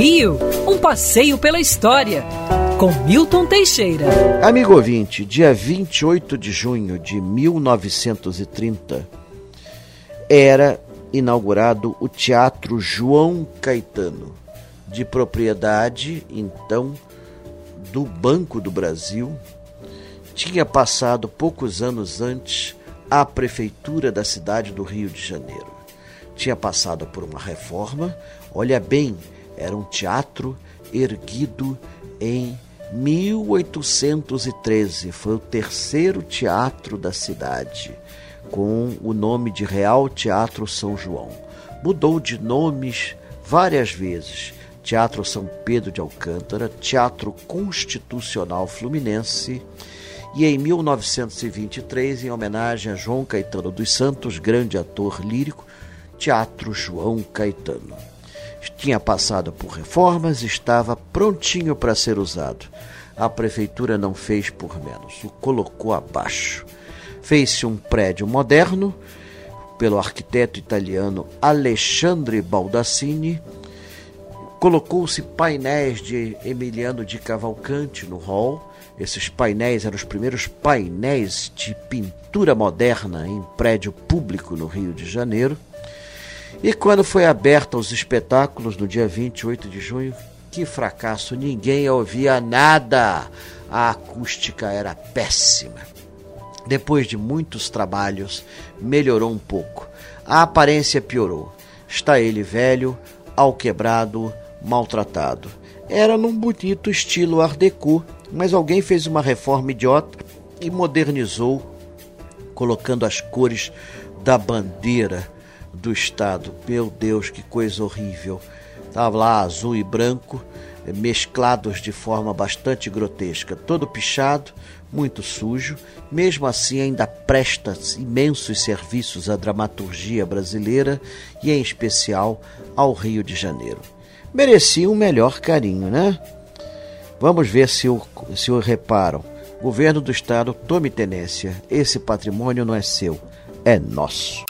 Rio, um passeio pela história, com Milton Teixeira. Amigo ouvinte, dia 28 de junho de 1930, era inaugurado o Teatro João Caetano, de propriedade, então, do Banco do Brasil. Tinha passado poucos anos antes à prefeitura da cidade do Rio de Janeiro. Tinha passado por uma reforma, olha bem, era um teatro erguido em 1813. Foi o terceiro teatro da cidade, com o nome de Real Teatro São João. Mudou de nomes várias vezes. Teatro São Pedro de Alcântara, Teatro Constitucional Fluminense e em 1923, em homenagem a João Caetano dos Santos, grande ator lírico, Teatro João Caetano. Tinha passado por reformas, estava prontinho para ser usado. A prefeitura não fez por menos, o colocou abaixo. Fez-se um prédio moderno pelo arquiteto italiano Alexandre Baldassini. Colocou-se painéis de Emiliano de Cavalcante no hall esses painéis eram os primeiros painéis de pintura moderna em prédio público no Rio de Janeiro. E quando foi aberta aos espetáculos no dia 28 de junho, que fracasso, ninguém ouvia nada. A acústica era péssima. Depois de muitos trabalhos, melhorou um pouco. A aparência piorou. Está ele velho, alquebrado, maltratado. Era num bonito estilo Art Deco, mas alguém fez uma reforma idiota e modernizou, colocando as cores da bandeira do Estado. Meu Deus, que coisa horrível! Estava lá azul e branco, eh, mesclados de forma bastante grotesca, todo pichado, muito sujo, mesmo assim ainda presta imensos serviços à dramaturgia brasileira e em especial ao Rio de Janeiro. Merecia um melhor carinho, né? Vamos ver se o, se o reparam. Governo do Estado, tome tenência. Esse patrimônio não é seu, é nosso.